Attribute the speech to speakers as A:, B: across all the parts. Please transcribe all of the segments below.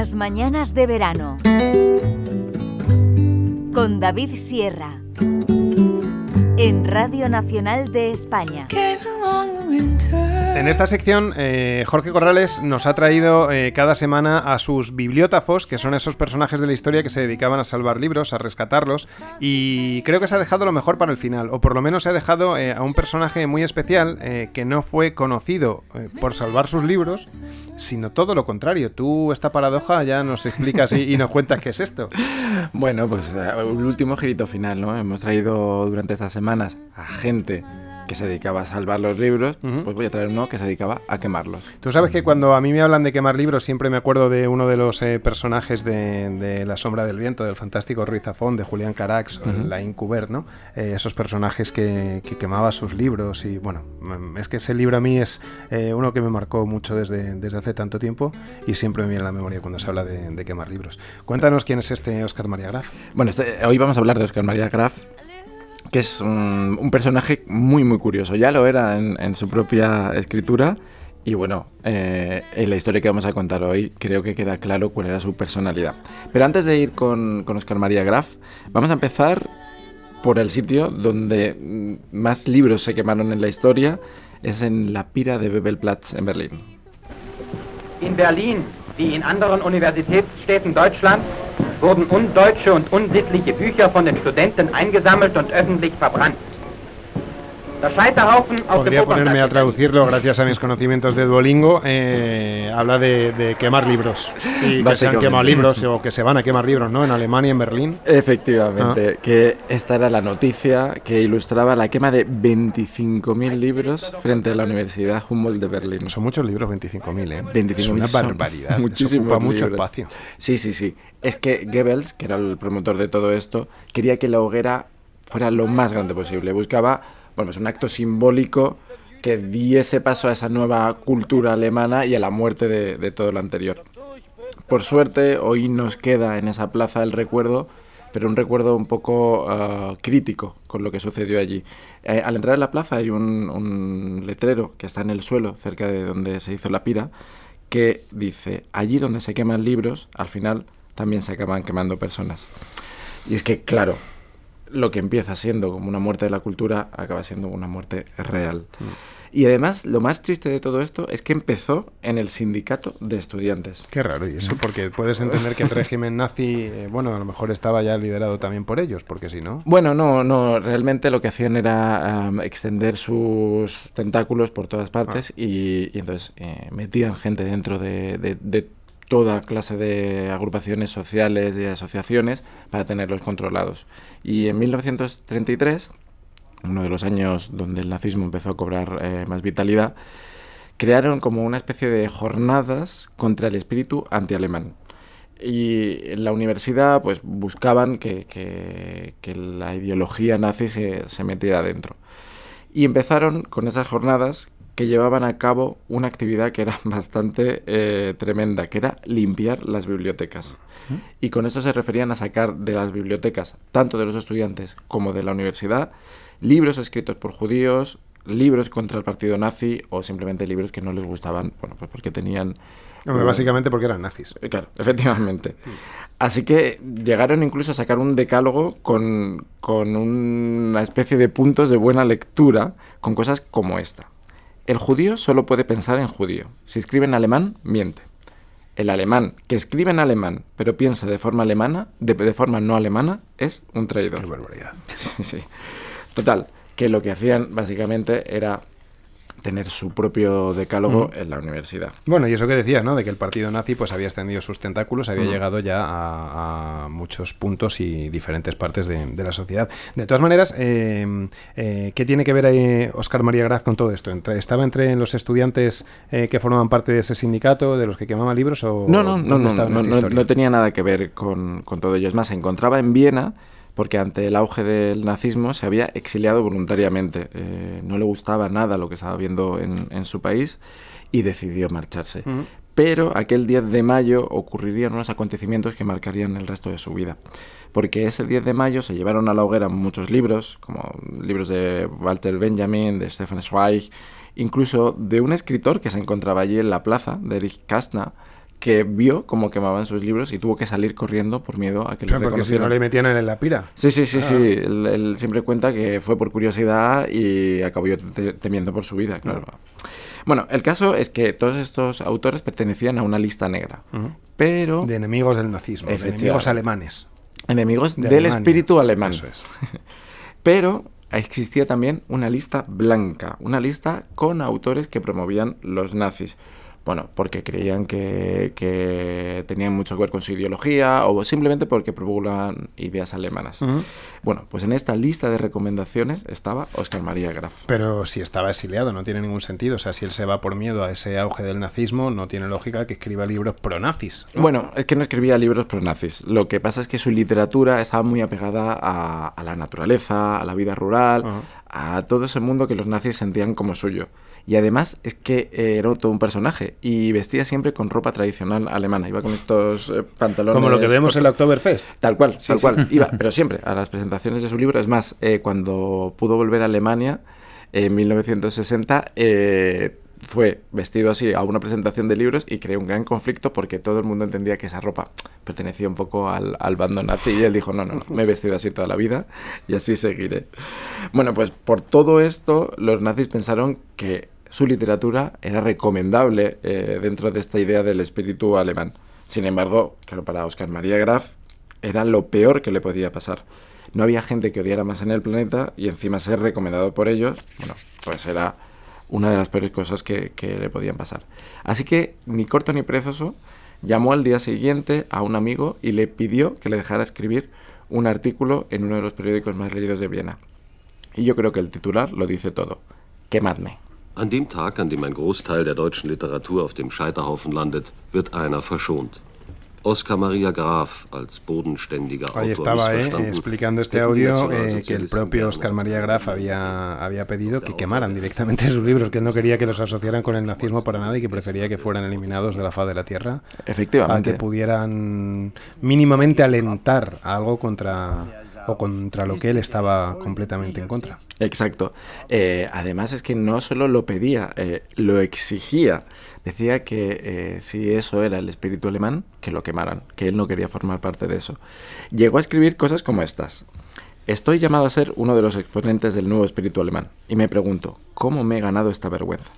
A: Las mañanas de verano. Con David Sierra. En Radio Nacional de España.
B: En esta sección, eh, Jorge Corrales nos ha traído eh, cada semana a sus bibliótafos, que son esos personajes de la historia que se dedicaban a salvar libros, a rescatarlos, y creo que se ha dejado lo mejor para el final, o por lo menos se ha dejado eh, a un personaje muy especial que no fue conocido por salvar sus libros, sino todo lo contrario. Tú esta paradoja ya nos explicas y, y nos cuentas qué es esto.
C: Bueno, pues el último girito final, ¿no? Hemos traído durante estas semanas a gente que se dedicaba a salvar los libros, pues voy a traer uno que se dedicaba a quemarlos.
B: Tú sabes que cuando a mí me hablan de quemar libros, siempre me acuerdo de uno de los eh, personajes de, La Sombra del Viento, del fantástico Ruiz Zafón, de Julián Carax, la Incubert, ¿no? Eh, esos personajes que, que quemaba sus libros y bueno, mm, es que ese libro a mí es eh, uno que me marcó mucho desde, desde hace tanto tiempo y siempre me viene a la memoria cuando se habla de, quemar libros. Cuéntanos quién es este Oscar María Graf.
C: Bueno, este, hoy vamos a hablar de Oscar María Graf, que es un, personaje muy, muy curioso. Ya lo era en, su propia escritura. Y bueno, eh, en la historia que vamos a contar hoy creo que queda claro cuál era su personalidad. Pero antes de ir con, con Oscar María Graf, vamos a empezar por el sitio donde más libros se quemaron en la historia. Es en la pira de Bebelplatz en Berlín.
D: En Berlín wie in anderen Universitätsstädten Deutschlands wurden undeutsche und unsittliche Bücher von den Studenten eingesammelt und öffentlich verbrannt.
B: Podría ponerme a traducirlo gracias a mis conocimientos de Duolingo. Eh, habla de, quemar libros. Y que se han quemado libros o que se van a quemar libros, ¿no? En Alemania, en Berlín.
C: Efectivamente, ah. que esta era la noticia que ilustraba la quema de 25.000 libros frente a la Universidad Humboldt de Berlín.
B: Son muchos libros, 25.000, ¿eh?
C: 25.000 es
B: una barbaridad.
C: Muchísimo.
B: mucho espacio.
C: Sí, sí, sí. Es que Goebbels, que era el promotor de todo esto, quería que la hoguera fuera lo más grande posible. Buscaba bueno, es un acto simbólico que diese paso a esa nueva cultura alemana y a la muerte de, todo lo anterior. Por suerte, hoy nos queda en esa plaza el recuerdo, pero un recuerdo un poco ah, crítico con lo que sucedió allí. Eh, al entrar en la plaza hay un, letrero que está en el suelo, cerca de donde se hizo la pira, que dice, allí donde se queman libros, al final también se acaban quemando personas. Y es que, claro, lo que empieza siendo como una muerte de la cultura acaba siendo una muerte real. Mm. Y además, lo más triste de todo esto es que empezó en el sindicato de estudiantes.
B: Qué raro, y eso porque puedes entender que el régimen nazi, eh, bueno, a lo mejor estaba ya liderado también por ellos, porque si no.
C: Bueno, no, no, realmente lo que hacían era extender sus tentáculos por todas partes ah. y, entonces eh, metían gente dentro de, de, de toda clase de agrupaciones sociales y asociaciones para tenerlos controlados. Y en 1933, uno de los años donde el nazismo empezó a cobrar eh, más vitalidad, crearon como una especie de jornadas contra el espíritu antialemán. Y en la universidad pues buscaban que, la ideología nazi se metiera dentro. Y empezaron con esas jornadas que llevaban a cabo una actividad que era bastante eh, tremenda, que era limpiar las bibliotecas. Y con eso se referían a sacar de las bibliotecas, tanto de los estudiantes como de la universidad, libros escritos por judíos, libros contra el partido nazi o simplemente libros que no les gustaban, bueno, pues porque tenían...
B: básicamente porque eran nazis.
C: Eh, claro, efectivamente. Así que llegaron incluso a sacar un decálogo con, con una especie de puntos de buena lectura, con cosas como esta. El judío solo puede pensar en judío. Si escribe en alemán, miente. El alemán que escribe en alemán pero piensa de forma alemana, de, forma no alemana, es un traidor.
B: Qué barbaridad.
C: sí. Total, que lo que hacían básicamente era tener su propio decálogo en la universidad.
B: Bueno, y eso que decía, ¿no? De que el partido nazi pues había extendido sus tentáculos, había llegado ya a, muchos puntos y diferentes partes de, la sociedad. De todas maneras, eh, eh, ¿qué tiene que ver ahí Oscar María Graz con todo esto? ¿Estaba entre los estudiantes eh, que formaban parte de ese sindicato, de los que quemaban libros? O,
C: no, no, no, no, no, no, tenía nada que ver con, con todo ello. Es más, se encontraba en Viena porque ante el auge del nazismo se había exiliado voluntariamente. Eh, no le gustaba nada lo que estaba viendo en, su país y decidió marcharse. Pero aquel 10 de mayo ocurrirían unos acontecimientos que marcarían el resto de su vida. Porque ese 10 de mayo se llevaron a la hoguera muchos libros, como libros de Walter Benjamin, de Stefan Zweig, incluso de un escritor que se encontraba allí en la plaza, de Erich Kästner, que vio cómo quemaban sus libros y tuvo que salir corriendo por miedo a que le
B: Claro, porque si no le metían en la pira.
C: Sí, sí, sí, sí.
B: Ah.
C: Él, él siempre cuenta que fue por curiosidad y acabó temiendo por su vida, claro. Bueno, el caso es que todos estos autores pertenecían a una lista negra, pero
B: De enemigos del nazismo, de enemigos alemanes.
C: enemigos
B: de
C: del
B: Alemania.
C: espíritu alemán.
B: Eso es.
C: Pero existía también una lista blanca, una lista con autores que promovían los nazis. Bueno, porque creían que, que tenían mucho que ver con su ideología o simplemente porque promulgaban ideas alemanas. Bueno, pues en esta lista de recomendaciones estaba Oscar María Graf.
B: Pero si estaba exiliado, no tiene ningún sentido. O sea, si él se va por miedo a ese auge del nazismo, no tiene lógica que escriba libros pro-nazis.
C: Bueno, es que no escribía libros pro nazis. Lo que pasa es que su literatura estaba muy apegada a, a la naturaleza, a la vida rural, a todo ese mundo que los nazis sentían como suyo. Y además es que eh, era todo un personaje y vestía siempre con ropa tradicional alemana. Iba con estos eh, pantalones.
B: Como lo que vemos en la Oktoberfest.
C: Tal cual,
B: Sí,
C: tal
B: sí.
C: cual. Iba, pero siempre a las presentaciones de su libro. Es más, eh, cuando pudo volver a Alemania en 1960, eh, fue vestido así a una presentación de libros y creó un gran conflicto porque todo el mundo entendía que esa ropa pertenecía un poco al, al bando nazi y él dijo, no, no, no, me he vestido así toda la vida y así seguiré. Bueno, pues por todo esto los nazis pensaron que su literatura era recomendable eh, dentro de esta idea del espíritu alemán. Sin embargo, claro, para Oscar María Graf era lo peor que le podía pasar. No había gente que odiara más en el planeta y encima ser recomendado por ellos, bueno, pues era una de las peores cosas que, le podían pasar. Así que, ni corto ni perezoso, llamó al día siguiente a un amigo y le pidió que le dejara escribir un artículo en uno de los periódicos más leídos de Viena. Y yo creo que el titular lo dice todo. Quemadme.
E: An dem Tag, an dem ein Großteil der deutschen Literatur auf dem Scheiterhaufen landet, wird einer verschont. Oskar Maria Graf als bodenständiger
B: Ahí
E: Autor
B: estaba, ¿eh? explicando este audio eh, que el propio Oscar María Graf había, había pedido que quemaran directamente sus libros, que él no quería que los asociaran con el nazismo para nada y que prefería que fueran eliminados de la faz de la tierra, a
C: Efectivamente.
B: que pudieran mínimamente alentar a algo contra o contra lo que él estaba completamente en contra.
C: Exacto. Eh, además es que no solo lo pedía, eh, lo exigía. Decía que eh, si eso era el espíritu alemán, que lo quemaran, que él no quería formar parte de eso. Llegó a escribir cosas como estas. Estoy llamado a ser uno de los exponentes del nuevo espíritu alemán y me pregunto, ¿cómo me he ganado esta vergüenza?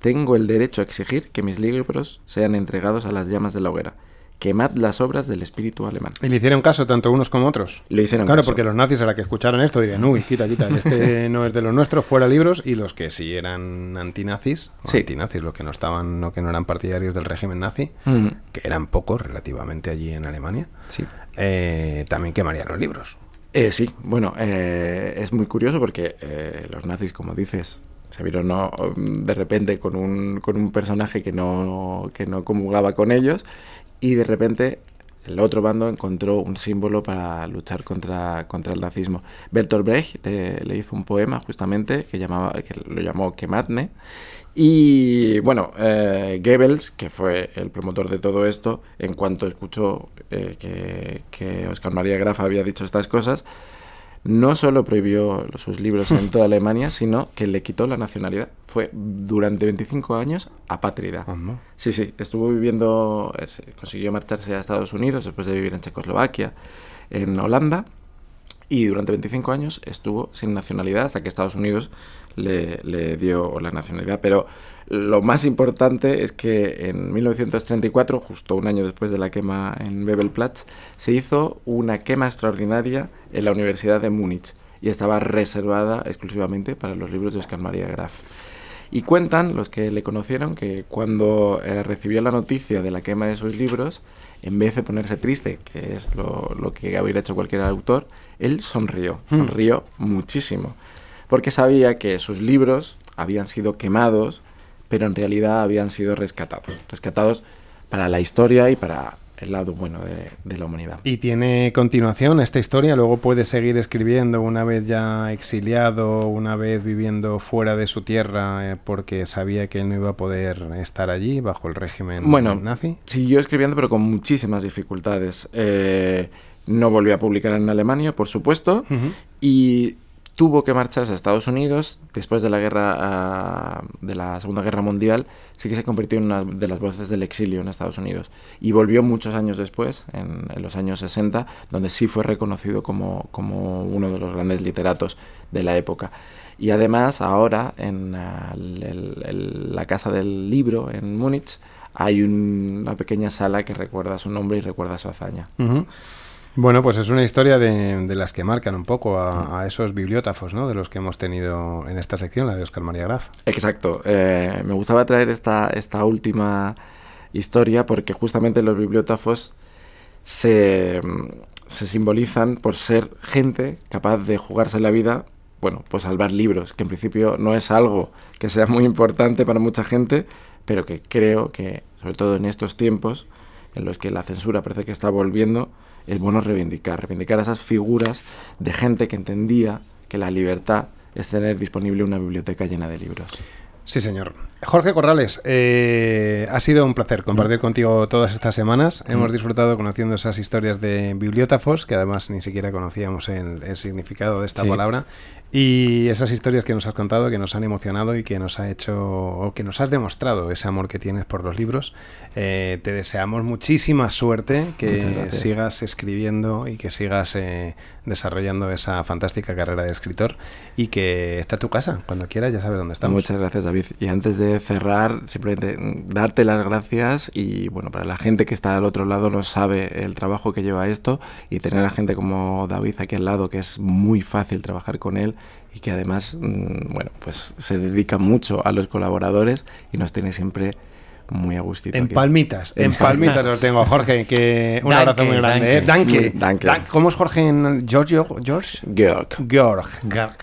C: Tengo el derecho a exigir que mis libros sean entregados a las llamas de la hoguera. Quemad las obras del espíritu alemán.
B: Y le hicieron caso tanto unos como otros.
C: Le hicieron
B: Claro,
C: caso.
B: porque los nazis a la que escucharan esto dirían, uy, quita, quita, este no es de los nuestros, fuera libros, y los que sí eran antinazis,
C: Sí.
B: antinazis, los que no estaban, no que no eran partidarios del régimen nazi,
C: Mm,
B: que eran pocos relativamente allí en Alemania,
C: sí.
B: eh, también quemarían los libros.
C: Eh, sí, bueno, eh, es muy curioso porque los nazis, como dices, se vieron ¿no? de repente con un, con un personaje que no, que no comulgaba con ellos y de repente el otro bando encontró un símbolo para luchar contra, contra el nazismo. Bertolt Brecht eh, le hizo un poema justamente que, llamaba, que lo llamó Quemadme y bueno, eh, Goebbels, que fue el promotor de todo esto, en cuanto escuchó eh, que, que Oscar María Graf había dicho estas cosas, no solo prohibió sus libros en toda Alemania, sino que le quitó la nacionalidad. Fue durante 25 años apátrida.
B: Anda.
C: Sí, sí, estuvo viviendo, eh, consiguió marcharse a Estados Unidos después de vivir en Checoslovaquia, en Holanda, y durante 25 años estuvo sin nacionalidad hasta que Estados Unidos le, dio la nacionalidad. Pero lo más importante es que en 1934, justo un año después de la quema en Bebelplatz, se hizo una quema extraordinaria en la Universidad de Múnich y estaba reservada exclusivamente para los libros de Oscar María Graf. Y cuentan los que le conocieron que cuando eh, recibió la noticia de la quema de sus libros, en vez de ponerse triste, que es lo, lo que hubiera hecho cualquier autor, él sonrió, sonrió muchísimo, porque sabía que sus libros habían sido quemados, pero en realidad habían sido rescatados, rescatados para la historia y para el lado bueno de, de la humanidad.
B: Y tiene continuación esta historia, luego puede seguir escribiendo una vez ya exiliado, una vez viviendo fuera de su tierra eh, porque sabía que él no iba a poder estar allí bajo el régimen
C: Bueno,
B: nazi.
C: siguió escribiendo, pero con muchísimas dificultades. Eh, no volvió a publicar en Alemania, por supuesto, y tuvo que marcharse a Estados Unidos después de la guerra ah, de la Segunda Guerra Mundial sí que se convirtió en una de las voces del exilio en Estados Unidos. Y volvió muchos años después en, los años 60 donde sí fue reconocido como, como, uno de los grandes literatos de la época. Y además ahora en la casa del libro en Múnich hay una pequeña sala que recuerda su nombre y recuerda su hazaña
B: bueno, pues es una historia de, las que marcan un poco a, esos bibliógrafos, ¿no? De los que hemos tenido en esta sección, la de Oscar María Graf.
C: Exacto. Eh, me gustaba traer esta, esta última historia porque justamente los bibliógrafos se, se simbolizan por ser gente capaz de jugarse la vida bueno, pues salvar libros, que en principio no es algo que sea muy importante para mucha gente, pero que creo que, sobre todo en estos tiempos en los que la censura parece que está volviendo, es bueno reivindicar, reivindicar esas figuras de gente que entendía que la libertad es tener disponible una biblioteca llena de libros.
B: Sí, señor. Jorge Corrales, eh, ha sido un placer compartir mm. contigo todas estas semanas. Mm. Hemos disfrutado conociendo esas historias de bibliótafos, que además ni siquiera conocíamos el, significado de esta palabra, y esas historias que nos has contado, que nos han emocionado y que nos ha hecho, o que nos has demostrado ese amor que tienes por los libros. Eh, te deseamos muchísima suerte, que sigas escribiendo y que sigas eh, desarrollando esa fantástica carrera de escritor y que está tu casa. Cuando quieras ya sabes dónde estamos.
C: Muchas gracias, David. Y antes de cerrar, simplemente darte las gracias y bueno, para la gente que está al otro lado no sabe el trabajo que lleva esto y tener a gente como David aquí al lado que es muy fácil trabajar con él y que además, mm, bueno, pues se dedica mucho a los colaboradores y nos tiene siempre muy a gustito.
B: En palmitas, en palmitas lo tengo, Jorge, que un abrazo muy grande. Danke. Danke. ¿Cómo es Jorge en Giorgio? George?
C: Georg.
B: Georg.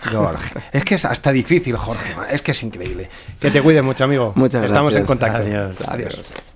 B: Georg. Es que es hasta difícil, Jorge. Es que es increíble. Que te cuide mucho, amigo.
C: Muchas
B: Estamos
C: en
B: contacto. Adiós. Adiós.